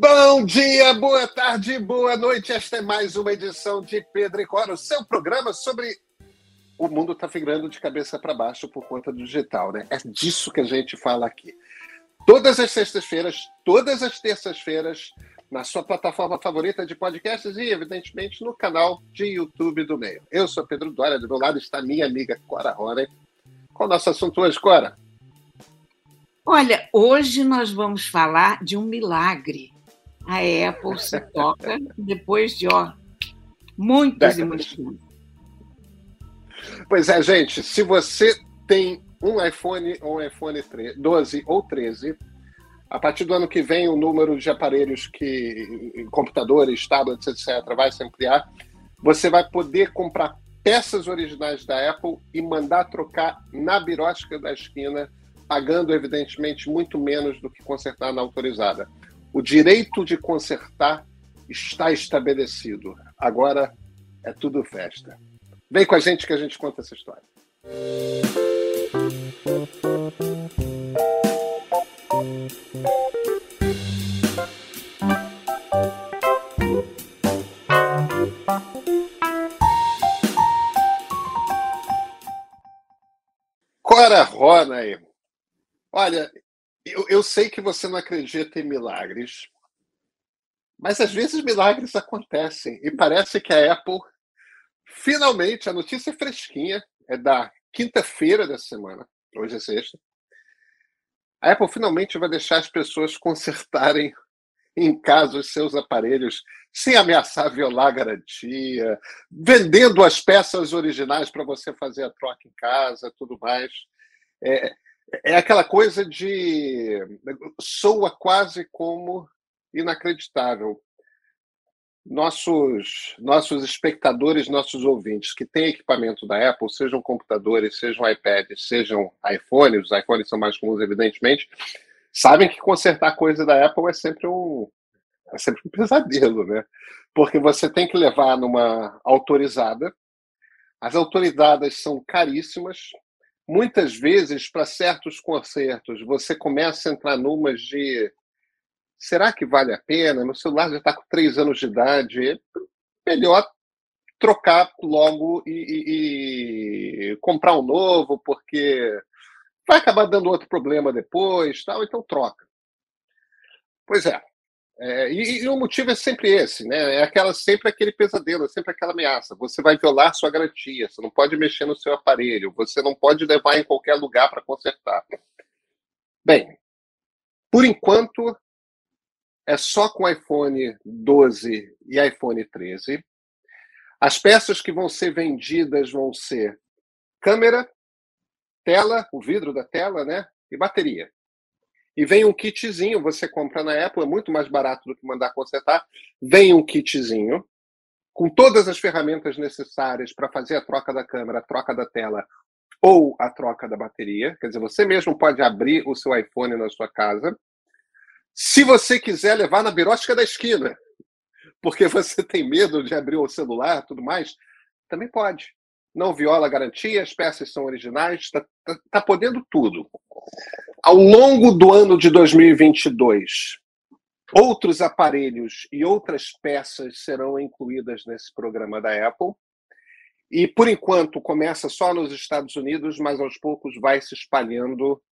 Bom dia, boa tarde, boa noite. Esta é mais uma edição de Pedro e Cora, o seu programa sobre. O mundo está virando de cabeça para baixo por conta do digital, né? É disso que a gente fala aqui. Todas as sextas-feiras, todas as terças-feiras, na sua plataforma favorita de podcasts e, evidentemente, no canal de YouTube do Meio. Eu sou Pedro Dória, do meu lado está minha amiga Cora Rora. Qual o nosso assunto hoje, Cora? Olha, hoje nós vamos falar de um milagre. A Apple se toca depois de ó, muitos e muitos Pois é, gente, se você tem um iPhone ou um iPhone 12 ou 13, a partir do ano que vem o número de aparelhos que computadores, tablets, etc, vai se ampliar. Você vai poder comprar peças originais da Apple e mandar trocar na birótica da esquina pagando, evidentemente, muito menos do que consertar na autorizada. O direito de consertar está estabelecido. Agora é tudo festa. Vem com a gente que a gente conta essa história. Cora Rona aí. Olha, eu, eu sei que você não acredita em milagres, mas às vezes milagres acontecem e parece que a Apple finalmente a notícia é fresquinha, é da quinta-feira dessa semana, hoje é sexta. A Apple finalmente vai deixar as pessoas consertarem em casa os seus aparelhos sem ameaçar violar a garantia, vendendo as peças originais para você fazer a troca em casa, tudo mais. É, é aquela coisa de. soa quase como inacreditável. Nossos, nossos espectadores, nossos ouvintes que têm equipamento da Apple, sejam computadores, sejam iPads, sejam iPhones, os iPhones são mais comuns, evidentemente, sabem que consertar coisa da Apple é sempre um, é sempre um pesadelo, né? Porque você tem que levar numa autorizada, as autorizadas são caríssimas, muitas vezes, para certos concertos, você começa a entrar numas de será que vale a pena? Meu celular já está com três anos de idade. Melhor trocar logo e, e, e, comprar um novo, porque vai acabar dando outro problema depois, tal, então troca. Pois é. É, e, e, o motivo é sempre esse, né? É aquela, sempre aquele pesadelo, é sempre aquela ameaça. Você vai violar sua garantia, você não pode mexer no seu aparelho, você não pode levar em qualquer lugar para consertar. Bem, por enquanto, é só com iPhone 12 e iPhone 13. As peças que vão ser vendidas vão ser câmera, tela, o vidro da tela, né? E bateria. E vem um kitzinho, você compra na Apple, é muito mais barato do que mandar consertar. Vem um kitzinho com todas as ferramentas necessárias para fazer a troca da câmera, a troca da tela ou a troca da bateria. Quer dizer, você mesmo pode abrir o seu iPhone na sua casa. Se você quiser levar na birótica da esquina, porque você tem medo de abrir o celular tudo mais, também pode não viola garantia, as peças são originais, está tá, tá podendo tudo. Ao longo do ano de 2022, outros aparelhos e outras peças serão incluídas nesse programa da Apple. E, por enquanto, começa só nos Estados Unidos, mas aos poucos vai se espalhando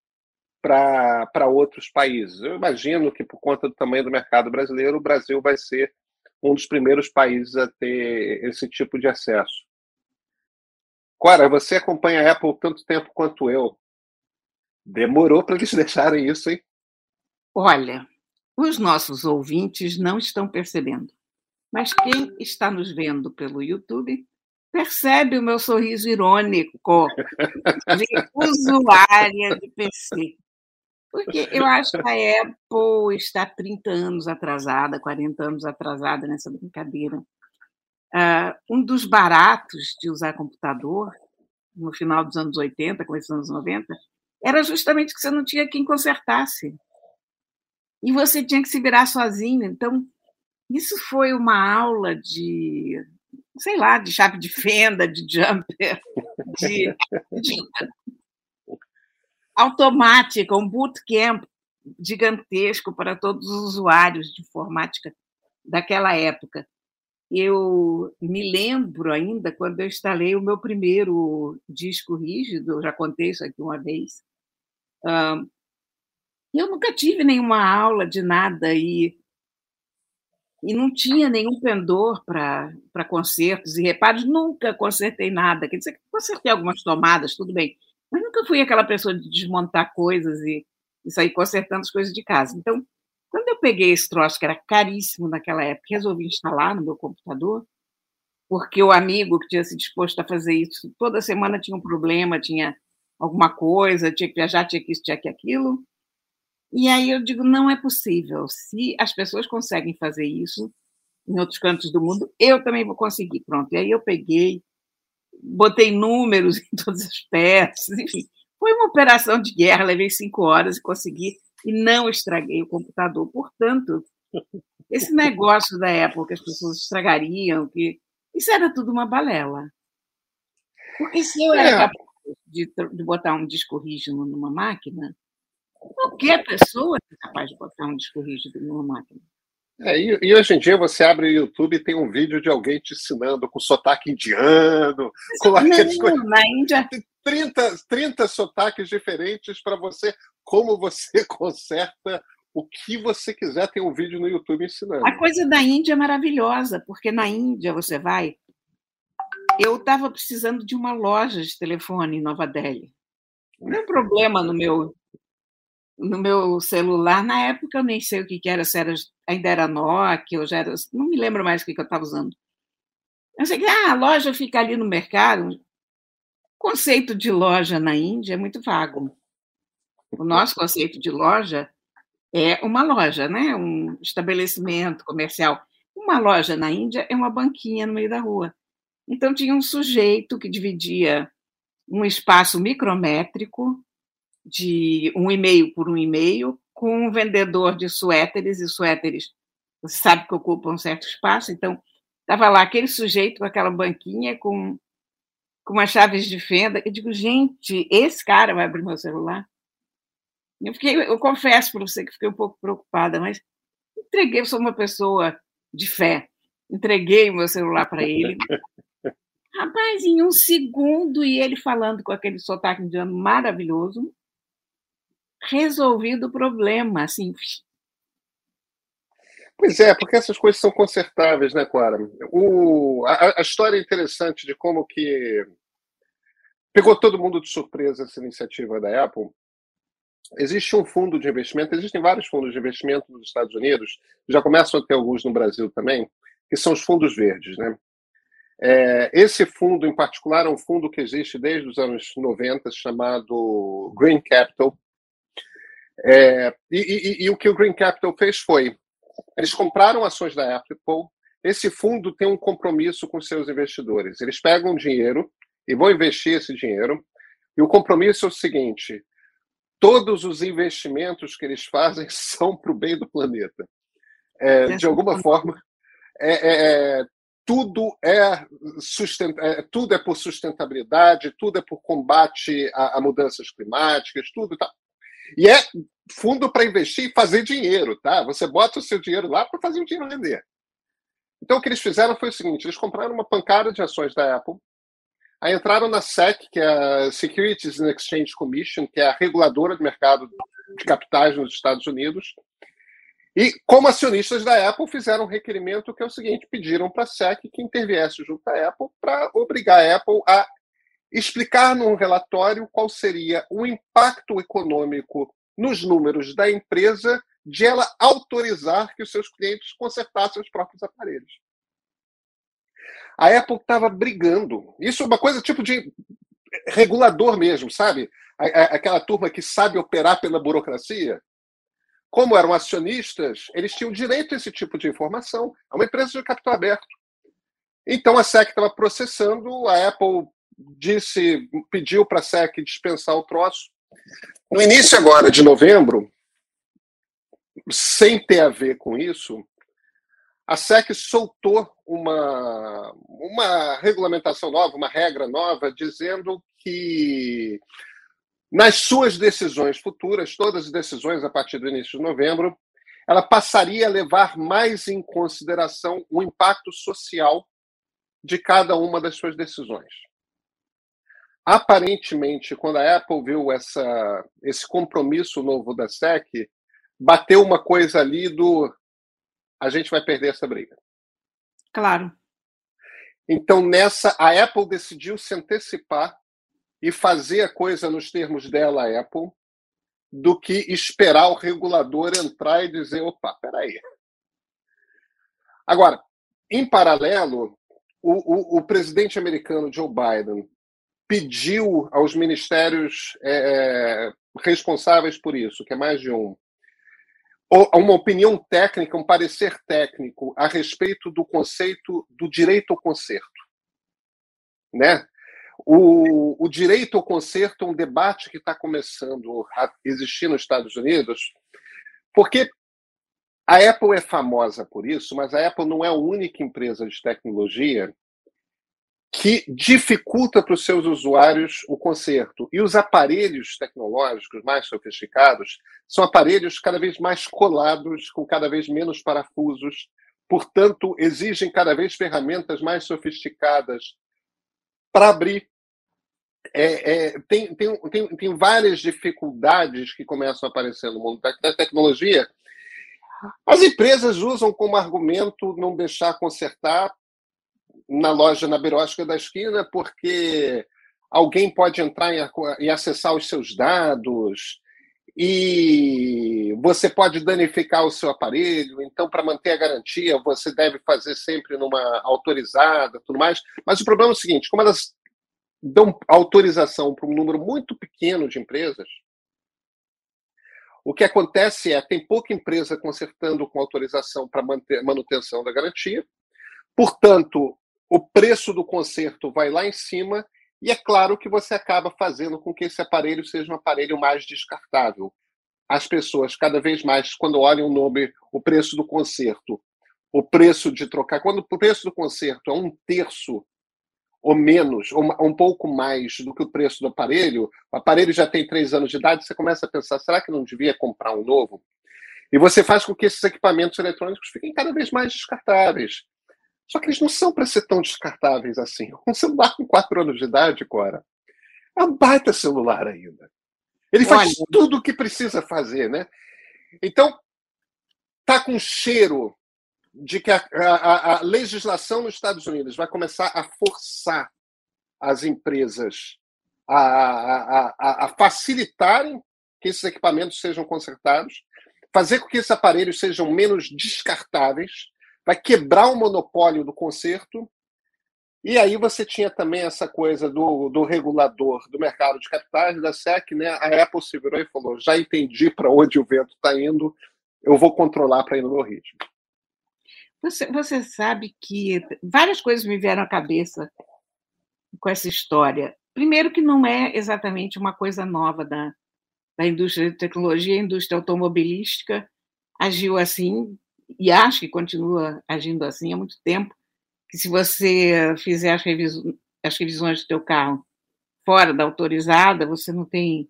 para outros países. Eu imagino que, por conta do tamanho do mercado brasileiro, o Brasil vai ser um dos primeiros países a ter esse tipo de acesso. Cora, você acompanha a Apple tanto tempo quanto eu. Demorou para eles deixarem isso, hein? Olha, os nossos ouvintes não estão percebendo. Mas quem está nos vendo pelo YouTube percebe o meu sorriso irônico de usuária de PC. Porque eu acho que a Apple está 30 anos atrasada, 40 anos atrasada nessa brincadeira. Uh, um dos baratos de usar computador, no final dos anos 80, começo dos anos 90, era justamente que você não tinha quem consertasse. E você tinha que se virar sozinho. Então, isso foi uma aula de, sei lá, de chave de fenda, de jumper, de, de automática, um bootcamp. gigantesco para todos os usuários de informática daquela época. Eu me lembro ainda quando eu instalei o meu primeiro disco rígido, eu já contei isso aqui uma vez. Eu nunca tive nenhuma aula de nada e, e não tinha nenhum pendor para concertos e reparos, nunca consertei nada. Quer dizer, consertei algumas tomadas, tudo bem, mas nunca fui aquela pessoa de desmontar coisas e, e sair consertando as coisas de casa. Então, quando eu peguei esse troço, que era caríssimo naquela época, resolvi instalar no meu computador, porque o amigo que tinha se disposto a fazer isso toda semana tinha um problema, tinha alguma coisa, tinha que viajar, tinha que isso, tinha que aquilo. E aí eu digo, não é possível. Se as pessoas conseguem fazer isso em outros cantos do mundo, eu também vou conseguir. Pronto. E aí eu peguei, botei números em todas as peças, enfim. Foi uma operação de guerra, levei cinco horas e consegui e não estraguei o computador. Portanto, esse negócio da época que as pessoas estragariam, que isso era tudo uma balela. Porque se eu era é. capaz de, de botar um disco rígido numa máquina, qualquer pessoa é capaz de botar um disco rígido numa máquina. É, e, e, hoje em dia você abre o YouTube e tem um vídeo de alguém te ensinando com sotaque indiano, com não, coisas. Na Índia. 30, 30 sotaques diferentes para você, como você conserta o que você quiser. Tem um vídeo no YouTube ensinando. A coisa da Índia é maravilhosa, porque na Índia você vai. Eu estava precisando de uma loja de telefone em Nova Delhi. Não um problema no meu no meu celular. Na época eu nem sei o que, que era, se era, ainda era Nokia, ou já era, não me lembro mais o que, que eu estava usando. Eu sei que ah, a loja fica ali no mercado. O conceito de loja na Índia é muito vago. O nosso conceito de loja é uma loja, né? um estabelecimento comercial. Uma loja na Índia é uma banquinha no meio da rua. Então tinha um sujeito que dividia um espaço micrométrico de um e-mail por um e-mail com um vendedor de suéteres, e suéteres, você sabe que ocupam um certo espaço, então estava lá aquele sujeito com aquela banquinha com, com umas chaves de fenda. Eu digo, gente, esse cara vai abrir meu celular? Eu, fiquei, eu confesso para você que fiquei um pouco preocupada, mas entreguei, eu sou uma pessoa de fé, entreguei o meu celular para ele. Rapaz, em um segundo, e ele falando com aquele sotaque indiano maravilhoso, resolvido o problema, assim. Pois é, porque essas coisas são consertáveis, né, Clara? O, a, a história é interessante de como que pegou todo mundo de surpresa essa iniciativa da Apple. Existe um fundo de investimento, existem vários fundos de investimento nos Estados Unidos, já começam a ter alguns no Brasil também, que são os fundos verdes, né? É, esse fundo, em particular, é um fundo que existe desde os anos 90, chamado Green Capital, é, e, e, e, o que o Green Capital fez foi: eles compraram ações da Apple. Esse fundo tem um compromisso com seus investidores. Eles pegam dinheiro e vão investir esse dinheiro. E o compromisso é o seguinte: todos os investimentos que eles fazem são para o bem do planeta. É, de alguma forma, é, é, é tudo é, sustent... É, tudo é por sustentabilidade, tudo é por combate a, a mudanças climáticas, tudo tá. E é fundo para investir e fazer dinheiro, tá? Você bota o seu dinheiro lá para fazer o dinheiro render. Então, o que eles fizeram foi o seguinte: eles compraram uma pancada de ações da Apple, entraram na SEC, que é a Securities and Exchange Commission, que é a reguladora do mercado de capitais nos Estados Unidos, e, como acionistas da Apple, fizeram um requerimento que é o seguinte: pediram para a SEC que interviesse junto à Apple para obrigar a Apple a explicar num relatório qual seria o impacto econômico nos números da empresa de ela autorizar que os seus clientes consertassem os próprios aparelhos. A Apple estava brigando. Isso é uma coisa tipo de regulador mesmo, sabe? Aquela turma que sabe operar pela burocracia. Como eram acionistas, eles tinham direito a esse tipo de informação. É uma empresa de capital aberto. Então a SEC estava processando, a Apple disse, pediu para a SEC dispensar o troço. No início agora de novembro, sem ter a ver com isso, a SEC soltou uma, uma regulamentação nova, uma regra nova, dizendo que nas suas decisões futuras, todas as decisões a partir do início de novembro, ela passaria a levar mais em consideração o impacto social de cada uma das suas decisões. Aparentemente, quando a Apple viu essa, esse compromisso novo da SEC, bateu uma coisa ali do a gente vai perder essa briga. Claro. Então, nessa, a Apple decidiu se antecipar e fazer a coisa nos termos dela, Apple, do que esperar o regulador entrar e dizer: opa, peraí. Agora, em paralelo, o, o, o presidente americano Joe Biden pediu aos ministérios é, é responsáveis por isso, que é mais de um, uma opinião técnica, um parecer técnico a respeito do conceito do direito ao conserto. Né? O, o direito ao conserto é um debate que está começando a existir nos Estados Unidos, porque a Apple é famosa por isso, mas a Apple não é a única empresa de tecnologia que dificulta para os seus usuários o conserto. E os aparelhos tecnológicos mais sofisticados são aparelhos cada vez mais colados, com cada vez menos parafusos, portanto, exigem cada vez ferramentas mais sofisticadas para abrir. É, é, tem, tem, tem, tem várias dificuldades que começam a aparecer no mundo da tecnologia. As empresas usam como argumento não deixar consertar na loja na Berótica da esquina porque alguém pode entrar e acessar os seus dados e você pode danificar o seu aparelho. Então, para manter a garantia, você deve fazer sempre numa autorizada, tudo mais. Mas o problema é o seguinte: como elas dão autorização para um número muito pequeno de empresas, o que acontece é tem pouca empresa consertando com autorização para manutenção da garantia. Portanto, o preço do conserto vai lá em cima e é claro que você acaba fazendo com que esse aparelho seja um aparelho mais descartável. As pessoas, cada vez mais, quando olham o nome, o preço do conserto, o preço de trocar, quando o preço do conserto é um terço ou menos, ou um pouco mais do que o preço do aparelho, o aparelho já tem três anos de idade, você começa a pensar: será que não devia comprar um novo? E você faz com que esses equipamentos eletrônicos fiquem cada vez mais descartáveis. Só que eles não são para ser tão descartáveis assim. Um celular com 4 anos de idade, Cora, é um baita celular ainda. Ele faz Olha. tudo o que precisa fazer, né? Então, tá com cheiro de que a, a, a, legislação nos Estados Unidos vai começar a forçar as empresas a, a, facilitarem que esses equipamentos sejam consertados, fazer com que esses aparelhos sejam menos descartáveis, vai quebrar o monopólio do conserto. E aí você tinha também essa coisa do, do regulador do mercado de capitais, da SEC, né? A Apple se virou e falou: já entendi para onde o vento está indo, eu vou controlar para ir no meu ritmo. Você, você sabe que várias coisas me vieram à cabeça com essa história. Primeiro, que não é exatamente uma coisa nova da, da indústria de tecnologia, a indústria automobilística agiu assim e acho que continua agindo assim há muito tempo, que se você fizer as, revisões, as revisões do teu carro fora da autorizada, você não tem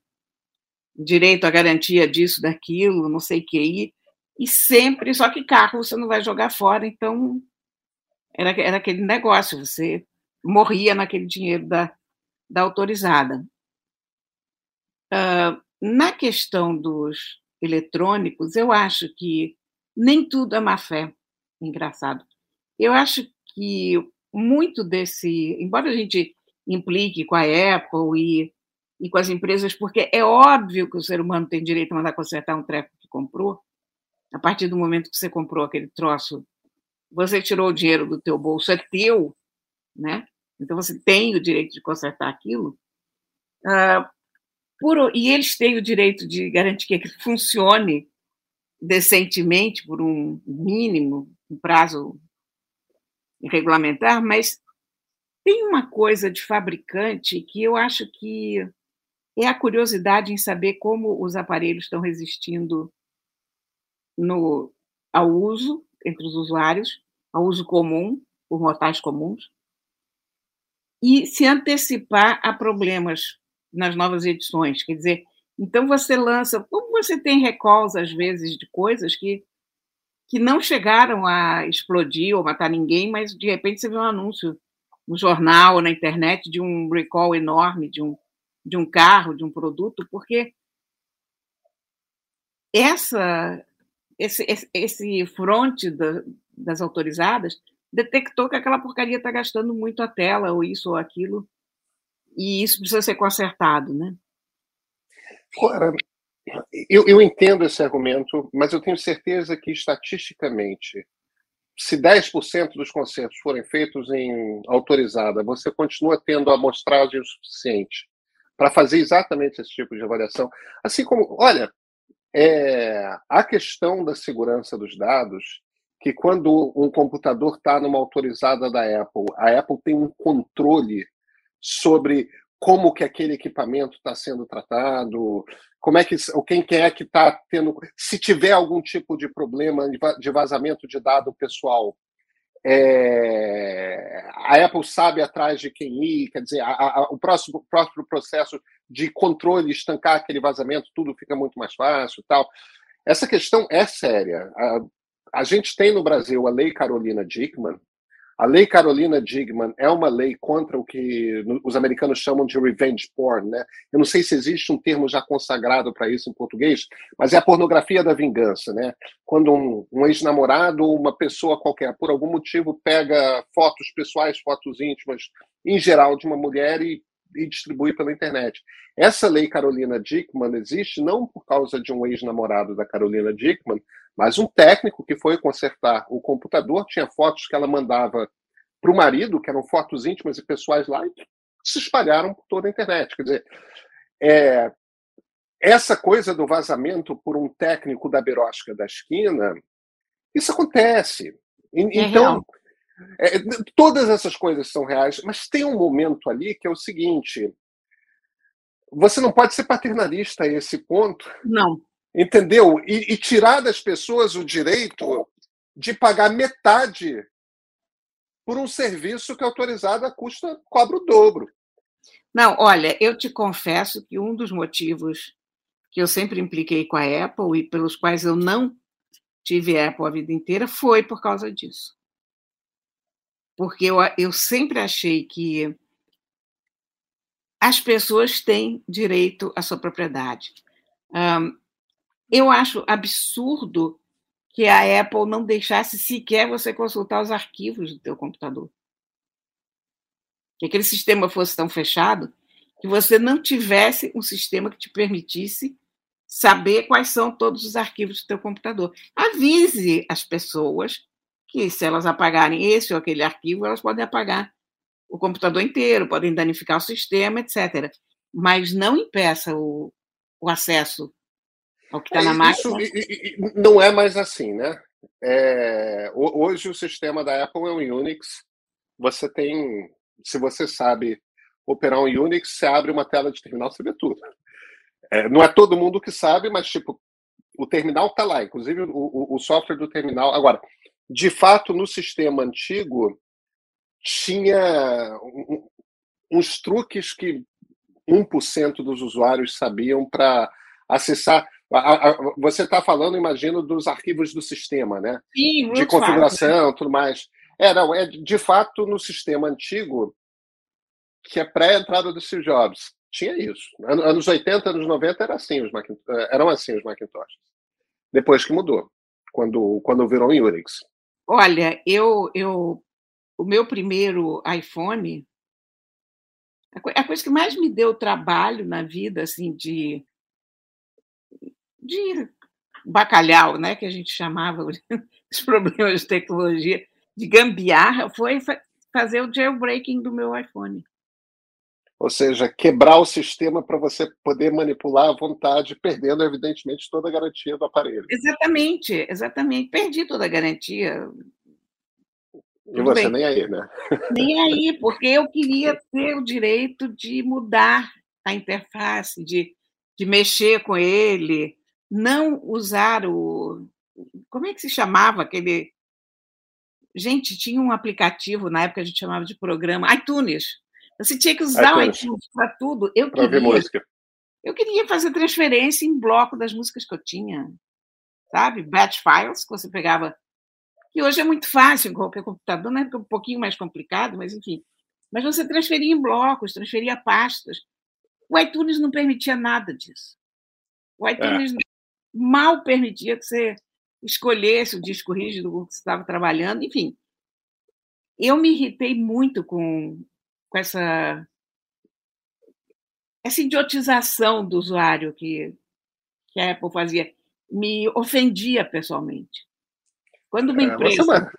direito à garantia disso, daquilo, não sei o que, e sempre, só que carro você não vai jogar fora, então era, era aquele negócio, você morria naquele dinheiro da, da autorizada. Uh, na questão dos eletrônicos, eu acho que nem tudo é má fé. Engraçado. Eu acho que muito desse, embora a gente implique com a Apple e, e com as empresas, porque é óbvio que o ser humano tem direito a mandar consertar um treco que comprou, a partir do momento que você comprou aquele troço, você tirou o dinheiro do teu bolso, é teu, né? Então você tem o direito de consertar aquilo. Uh, por, e eles têm o direito de garantir que aquilo funcione decentemente por um mínimo, um prazo regulamentar, mas tem uma coisa de fabricante que eu acho que é a curiosidade em saber como os aparelhos estão resistindo no, ao uso entre os usuários, ao uso comum, por mortais comuns, e se antecipar a problemas nas novas edições. Quer dizer, então você lança, como você tem recalls às vezes de coisas que que não chegaram a explodir ou matar ninguém, mas de repente você vê um anúncio no jornal ou na internet de um recall enorme de um, de um carro, de um produto, porque essa esse, esse, da, das autorizadas detectou que aquela porcaria está gastando muito a tela, ou isso ou aquilo, e isso precisa ser consertado, né? Eu, eu entendo esse argumento, mas eu tenho certeza que, estatisticamente, se 10% dos concertos forem feitos em autorizada, você continua tendo amostragem o suficiente para fazer exatamente esse tipo de avaliação. Assim como, olha, é, a questão da segurança dos dados, que quando um computador está numa autorizada da Apple, a Apple tem um controle sobre como que aquele equipamento está sendo tratado, como é que quem é que está tendo, se tiver algum tipo de problema de vazamento de dado pessoal, é, a Apple sabe atrás de quem ir, quer dizer, a, a, o próximo, próximo processo de controle, estancar aquele vazamento, tudo fica muito mais fácil tal. Essa questão é séria. A, a gente tem no Brasil a Lei Carolina Dickman, a Lei Carolina Digman é uma lei contra o que os americanos chamam de revenge porn, né? Eu não sei se existe um termo já consagrado para isso em português, mas é a pornografia da vingança, né? Quando um, um ex-namorado ou uma pessoa qualquer, por algum motivo, pega fotos pessoais, fotos íntimas, em geral, de uma mulher e, e distribui pela internet. Essa lei Carolina Dickman existe não por causa de um ex-namorado da Carolina Dickman, mas um técnico que foi consertar o computador tinha fotos que ela mandava para o marido, que eram fotos íntimas e pessoais lá, e se espalharam por toda a internet. Quer dizer, é, essa coisa do vazamento por um técnico da Berosca da esquina, isso acontece. E, é então, é, todas essas coisas são reais, mas tem um momento ali que é o seguinte: você não pode ser paternalista a esse ponto. Não entendeu? E, e, tirar das pessoas o direito de pagar metade por um serviço que a autorizada custa cobra o dobro. Não, olha, eu te confesso que um dos motivos que eu sempre impliquei com a Apple e pelos quais eu não tive Apple a vida inteira foi por causa disso. Porque eu, eu sempre achei que as pessoas têm direito à sua propriedade. Um, eu acho absurdo que a Apple não deixasse sequer você consultar os arquivos do teu computador. Que aquele sistema fosse tão fechado que você não tivesse um sistema que te permitisse saber quais são todos os arquivos do teu computador. Avise as pessoas que se elas apagarem esse ou aquele arquivo, elas podem apagar o computador inteiro, podem danificar o sistema, etc. Mas não impeça o, o acesso o que está é, na máquina. Isso, não é mais assim, né? É, hoje o sistema da Apple é um Unix. Você tem, se você sabe operar um Unix, você abre uma tela de terminal, você vê tudo. É, não é todo mundo que sabe, mas tipo, o terminal está lá, inclusive o, o, o, software do terminal. Agora, de fato, no sistema antigo tinha uns truques que 1% dos usuários sabiam para acessar você está falando, imagino, dos arquivos do sistema, né? Sim, de configuração, tudo mais. É, não, é de fato no sistema antigo, que é pré-entrada do Steve Jobs. Tinha isso. Anos 80, anos 90 era assim os eh, eram assim os Macintosh. Depois que mudou, quando, quando virou Unix. Olha, eu, eu, o meu primeiro iPhone, a coisa que mais me deu trabalho na vida, assim, de de bacalhau, né, que a gente chamava os problemas de tecnologia, de gambiarra, foi fazer o jailbreaking do meu iPhone. Ou seja, quebrar o sistema para você poder manipular à vontade, perdendo, evidentemente, toda a garantia do aparelho. Exatamente, exatamente. Perdi toda a garantia. E você bem. nem aí, né? Nem aí, porque eu queria ter o direito de mudar a interface, de, de mexer com ele, não usar o. Como é que se chamava aquele. Gente, tinha um aplicativo, na época a gente chamava de programa, iTunes. Você tinha que usar o iTunes para tudo. Eu queria, ouvir música. Eu queria fazer transferência em bloco das músicas que eu tinha. Sabe? Batch files, que você pegava. Que hoje é muito fácil em qualquer computador, né? Um pouquinho mais complicado, mas enfim. Mas você transferia em blocos, transferia pastas. O iTunes não permitia nada disso. O iTunes é. mal permitia que você escolhesse o disco rígido com que você estava trabalhando, enfim. Eu me irritei muito com, com essa, essa idiotização do usuário que, que a Apple fazia. Me ofendia pessoalmente. Quando uma empresa. É, você é uma,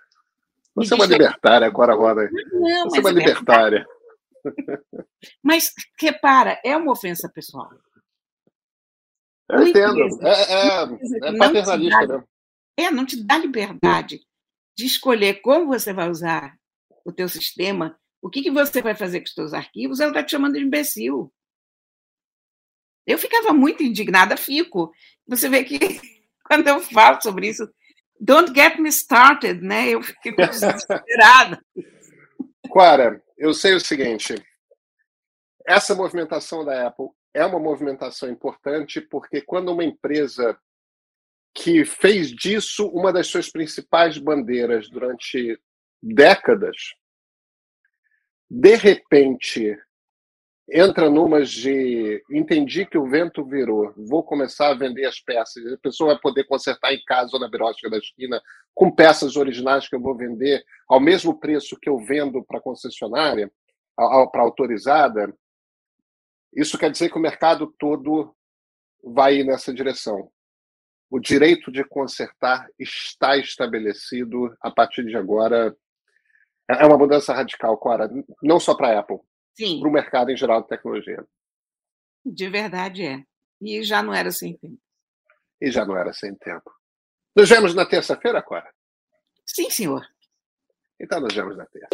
você é uma libertária agora, Roda. Não, você é uma é libertária. Mas, repara, é uma ofensa pessoal. Eu entendo. é, é, é paternalista, né? É, não te dá liberdade de escolher como você vai usar o teu sistema, o que, que você vai fazer com os teus arquivos, ela está te chamando de imbecil. Eu ficava muito indignada, fico. Você vê que quando eu falo sobre isso, don't get me started, né? Eu fico desesperada. Clara, eu sei o seguinte: essa movimentação da Apple é uma movimentação importante porque quando uma empresa que fez disso uma das suas principais bandeiras durante décadas, de repente entra numas de entendi que o vento virou, vou começar a vender as peças, a pessoa vai poder consertar em casa ou na birótica da esquina com peças originais que eu vou vender ao mesmo preço que eu vendo para concessionária, para autorizada. Isso quer dizer que o mercado todo vai nessa direção o direito de consertar está estabelecido a partir de agora. É, é uma mudança radical, Clara, não só para a Apple, para o mercado em geral de tecnologia. De verdade é. E já não era sem tempo. E já não era sem tempo. Nos vemos na terça-feira, Clara? Sim, senhor. Então nos vemos na terça.